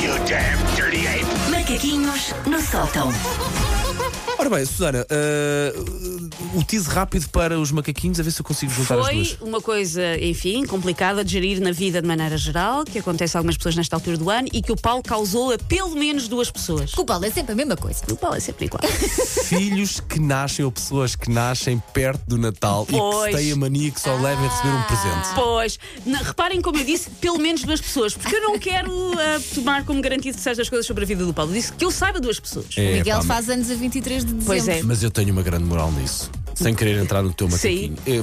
you damn dirty ape! Macaquinhos no sótão. Ora bem, Susana, uh, o tease rápido para os macaquinhos, a ver se eu consigo juntar as Foi duas. uma coisa, enfim, complicada de gerir na vida de maneira geral, que acontece a algumas pessoas nesta altura do ano e que o Paulo causou a pelo menos duas pessoas. O Paulo é sempre a mesma coisa. O Paulo é sempre igual. Filhos que nascem ou pessoas que nascem perto do Natal e Pois. que têm a mania que só levem a receber um presente. Pois, na- reparem como eu disse, pelo menos duas pessoas, porque eu não quero ah, tomar como garantido certas coisas sobre a vida do Paulo. Disse que eu saiba duas pessoas. O É, Miguel pá, faz anos a 23 de Pois é. Mas eu tenho uma grande moral nisso. Sem querer entrar no teu macaquinho. Eu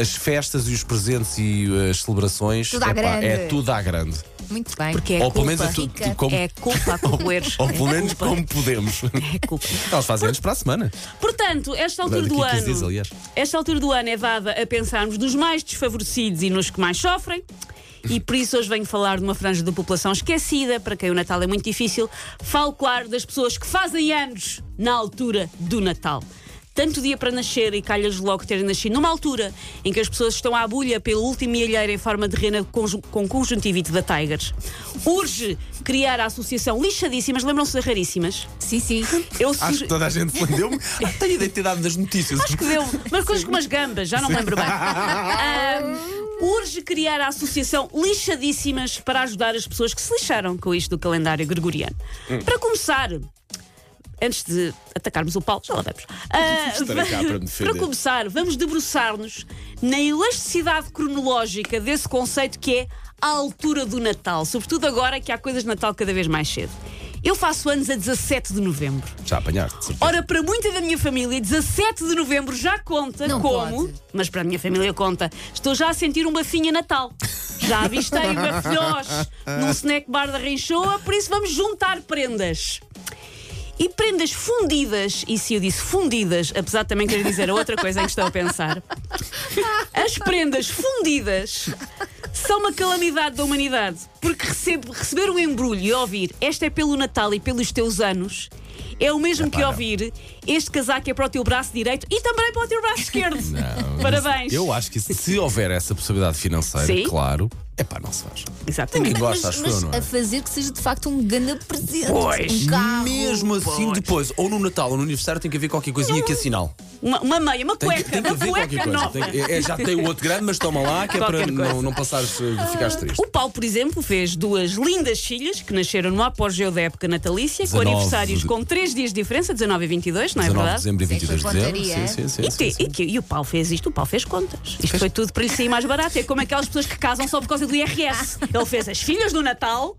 As festas e os presentes e as celebrações Tudo à epá, grande. é tudo à grande. Muito bem. Porque é Ou culpa. menos a tu- tu- como- É culpa a corroeres. Ou É pelo menos culpa. como podemos. É culpa. Elas fazem anos para a semana. Portanto, esta altura do a 15 ano. dias, aliás. Esta altura do ano é dada a pensarmos nos mais desfavorecidos e nos que mais sofrem. E por isso hoje venho falar de uma franja da população esquecida, para quem o Natal é muito difícil. Falo, claro, das pessoas que fazem anos na altura do Natal. Tanto dia para nascer e calhas logo terem nascido numa altura em que as pessoas estão à bulha pelo último milheiro em forma de rena com conjuntivite da Tigers. Urge criar a associação Lixadíssimas, lembram-se das raríssimas? Sim, sim. Eu Acho suge- que toda a gente deu-me. Ah, tenho a identidade das notícias. Acho que deu. Mas coisas como as gambas, já não me lembro bem. Ahm, urge criar a associação Lixadíssimas para ajudar as pessoas que se lixaram com isto do calendário gregoriano. Para começar. Antes de atacarmos o Paulo, já lá vamos. Cá para para começar, vamos debruçar-nos na elasticidade cronológica desse conceito que é a altura do Natal. Sobretudo agora que há coisas de Natal cada vez mais cedo. Eu faço anos a 17 de novembro. Já apanhaste, certeza. Ora, para muita da minha família, 17 de novembro já conta Não como, pode. mas para a minha família conta. Estou já a sentir um bafinha Natal. Já avistei bafilhós num snack bar da Rinchoa, por isso vamos juntar prendas. E prendas fundidas, e se eu disse fundidas, apesar de também querer dizer outra coisa em que estou a pensar, as prendas fundidas são uma calamidade da humanidade. Porque recebe- receber um embrulho e ouvir esta é pelo Natal e pelos teus anos é o mesmo que não. ouvir este casaco é para o teu braço direito e também para o teu braço esquerdo. Não, Parabéns. Eu acho que se houver essa possibilidade financeira, Sim. claro, é pá, não se faz. Exatamente. Ninguém gosta, acho mas eu, não é? a fazer que seja de facto um grande presente. Pois. Um carro. Mesmo assim, depois, ou no Natal ou no aniversário, tem que haver qualquer coisinha que assinale. Uma, uma meia, uma Tem que, cueca, tem que uma haver qualquer cueca coisa. nova. Tem que- é, já tem o outro grande, mas toma lá, que é para Qualquer coisa. não, não passares de ficares triste. O Paulo, por exemplo, fez duas lindas filhas que nasceram no apogeu da época natalícia, com 19 aniversários de- com três dias de diferença, 19 e 22, não é 19 de verdade? dezembro e Sim, 22 de foi dezembro. pontaria, Sim, sim, sim. E, sim, te- sim. e que- e o Paulo fez isto, o Paulo fez contas. Isto foi tudo para lhe sair mais barato. É como aquelas pessoas que casam só por causa do IRS. Ele fez as filhas do Natal,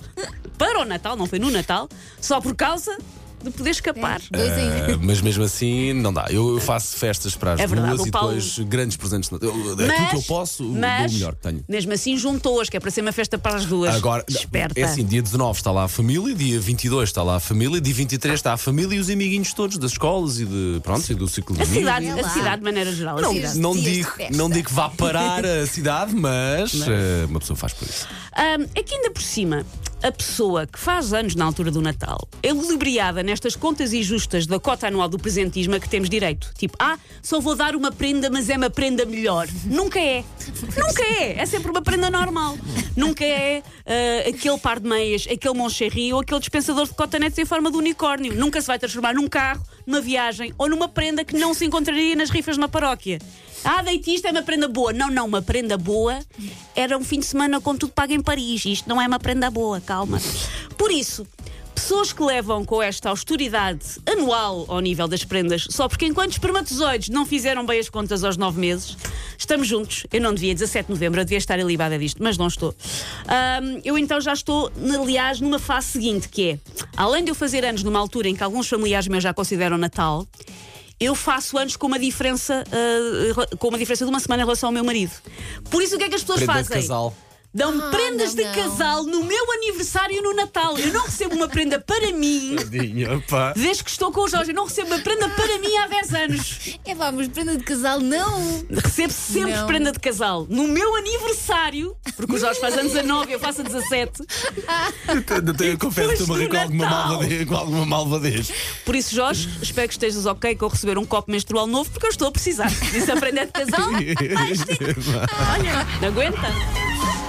para o Natal, não foi no Natal, só por causa de poder escapar. Dois em um. Ah, mas mesmo assim, não dá. Eu faço festas para as É verdade, duas e Paulo- depois grandes presentes. Eu- Aquilo que eu posso, dou o mas, melhor que tenho. Mesmo assim, juntou-as, que é para ser uma festa para as duas. Agora, Esperta. é assim, dia 19 está lá a família, dia 22 está lá a família, dia 23 está a família e os amiguinhos todos das escolas e de, pronto, e do ciclo de A cidade, a cidade de maneira geral. a Não, cidade. não, digo, não digo que vá parar a cidade, mas eh, uma pessoa faz por isso. Ahm, é que ainda por cima, a pessoa que faz anos na altura do Natal é ludibriada nestas contas injustas da cota anual do presentismo a que temos direito. Tipo, ah, só vou dar uma prenda, mas é uma prenda melhor. Nunca é. Nunca é. É sempre uma prenda normal. Nunca é ah, aquele par de meias, aquele Moncherry ou aquele dispensador de cotonetes em forma de unicórnio. Nunca se vai transformar num carro, numa viagem ou numa prenda que não se encontraria nas rifas uma paróquia. Ah, deite é uma prenda boa. Não, não, uma prenda boa era um fim de semana com tudo pago em Paris. Isto não é uma prenda boa, calma. Por isso, pessoas que levam com esta austeridade anual ao nível das prendas, só porque enquanto espermatozoides não fizeram bem as contas aos nove meses, estamos juntos. Eu não devia, 17 de novembro, eu devia estar alibada disto, mas não estou. Ahm, eu então já estou, aliás, numa fase seguinte, que é, além de eu fazer anos numa altura em que alguns familiares meus já consideram Natal, eu faço anos com uma diferença ah, com uma diferença de uma semana em relação ao meu marido. Por isso o que é que as pessoas Prenda fazem? casal. Dão-me Ah, prendas não, de não. casal no meu aniversário e no Natal. Eu não recebo uma prenda para mim pá. desde que estou com o Jorge. Eu não recebo uma prenda para mim há 10 anos. É vá, mas prenda de casal não. Recebo sempre Não. prenda de casal. No meu aniversário, porque o Jorge faz anos a 9 eu faço a 17. Eu confesso que estou a rir com do alguma, malvadez, com alguma malvadez. Por isso, Jorge, espero que estejas ok com receber um copo menstrual novo, porque eu estou a precisar. Disse a prenda de casal. Estica. Olha, não aguenta.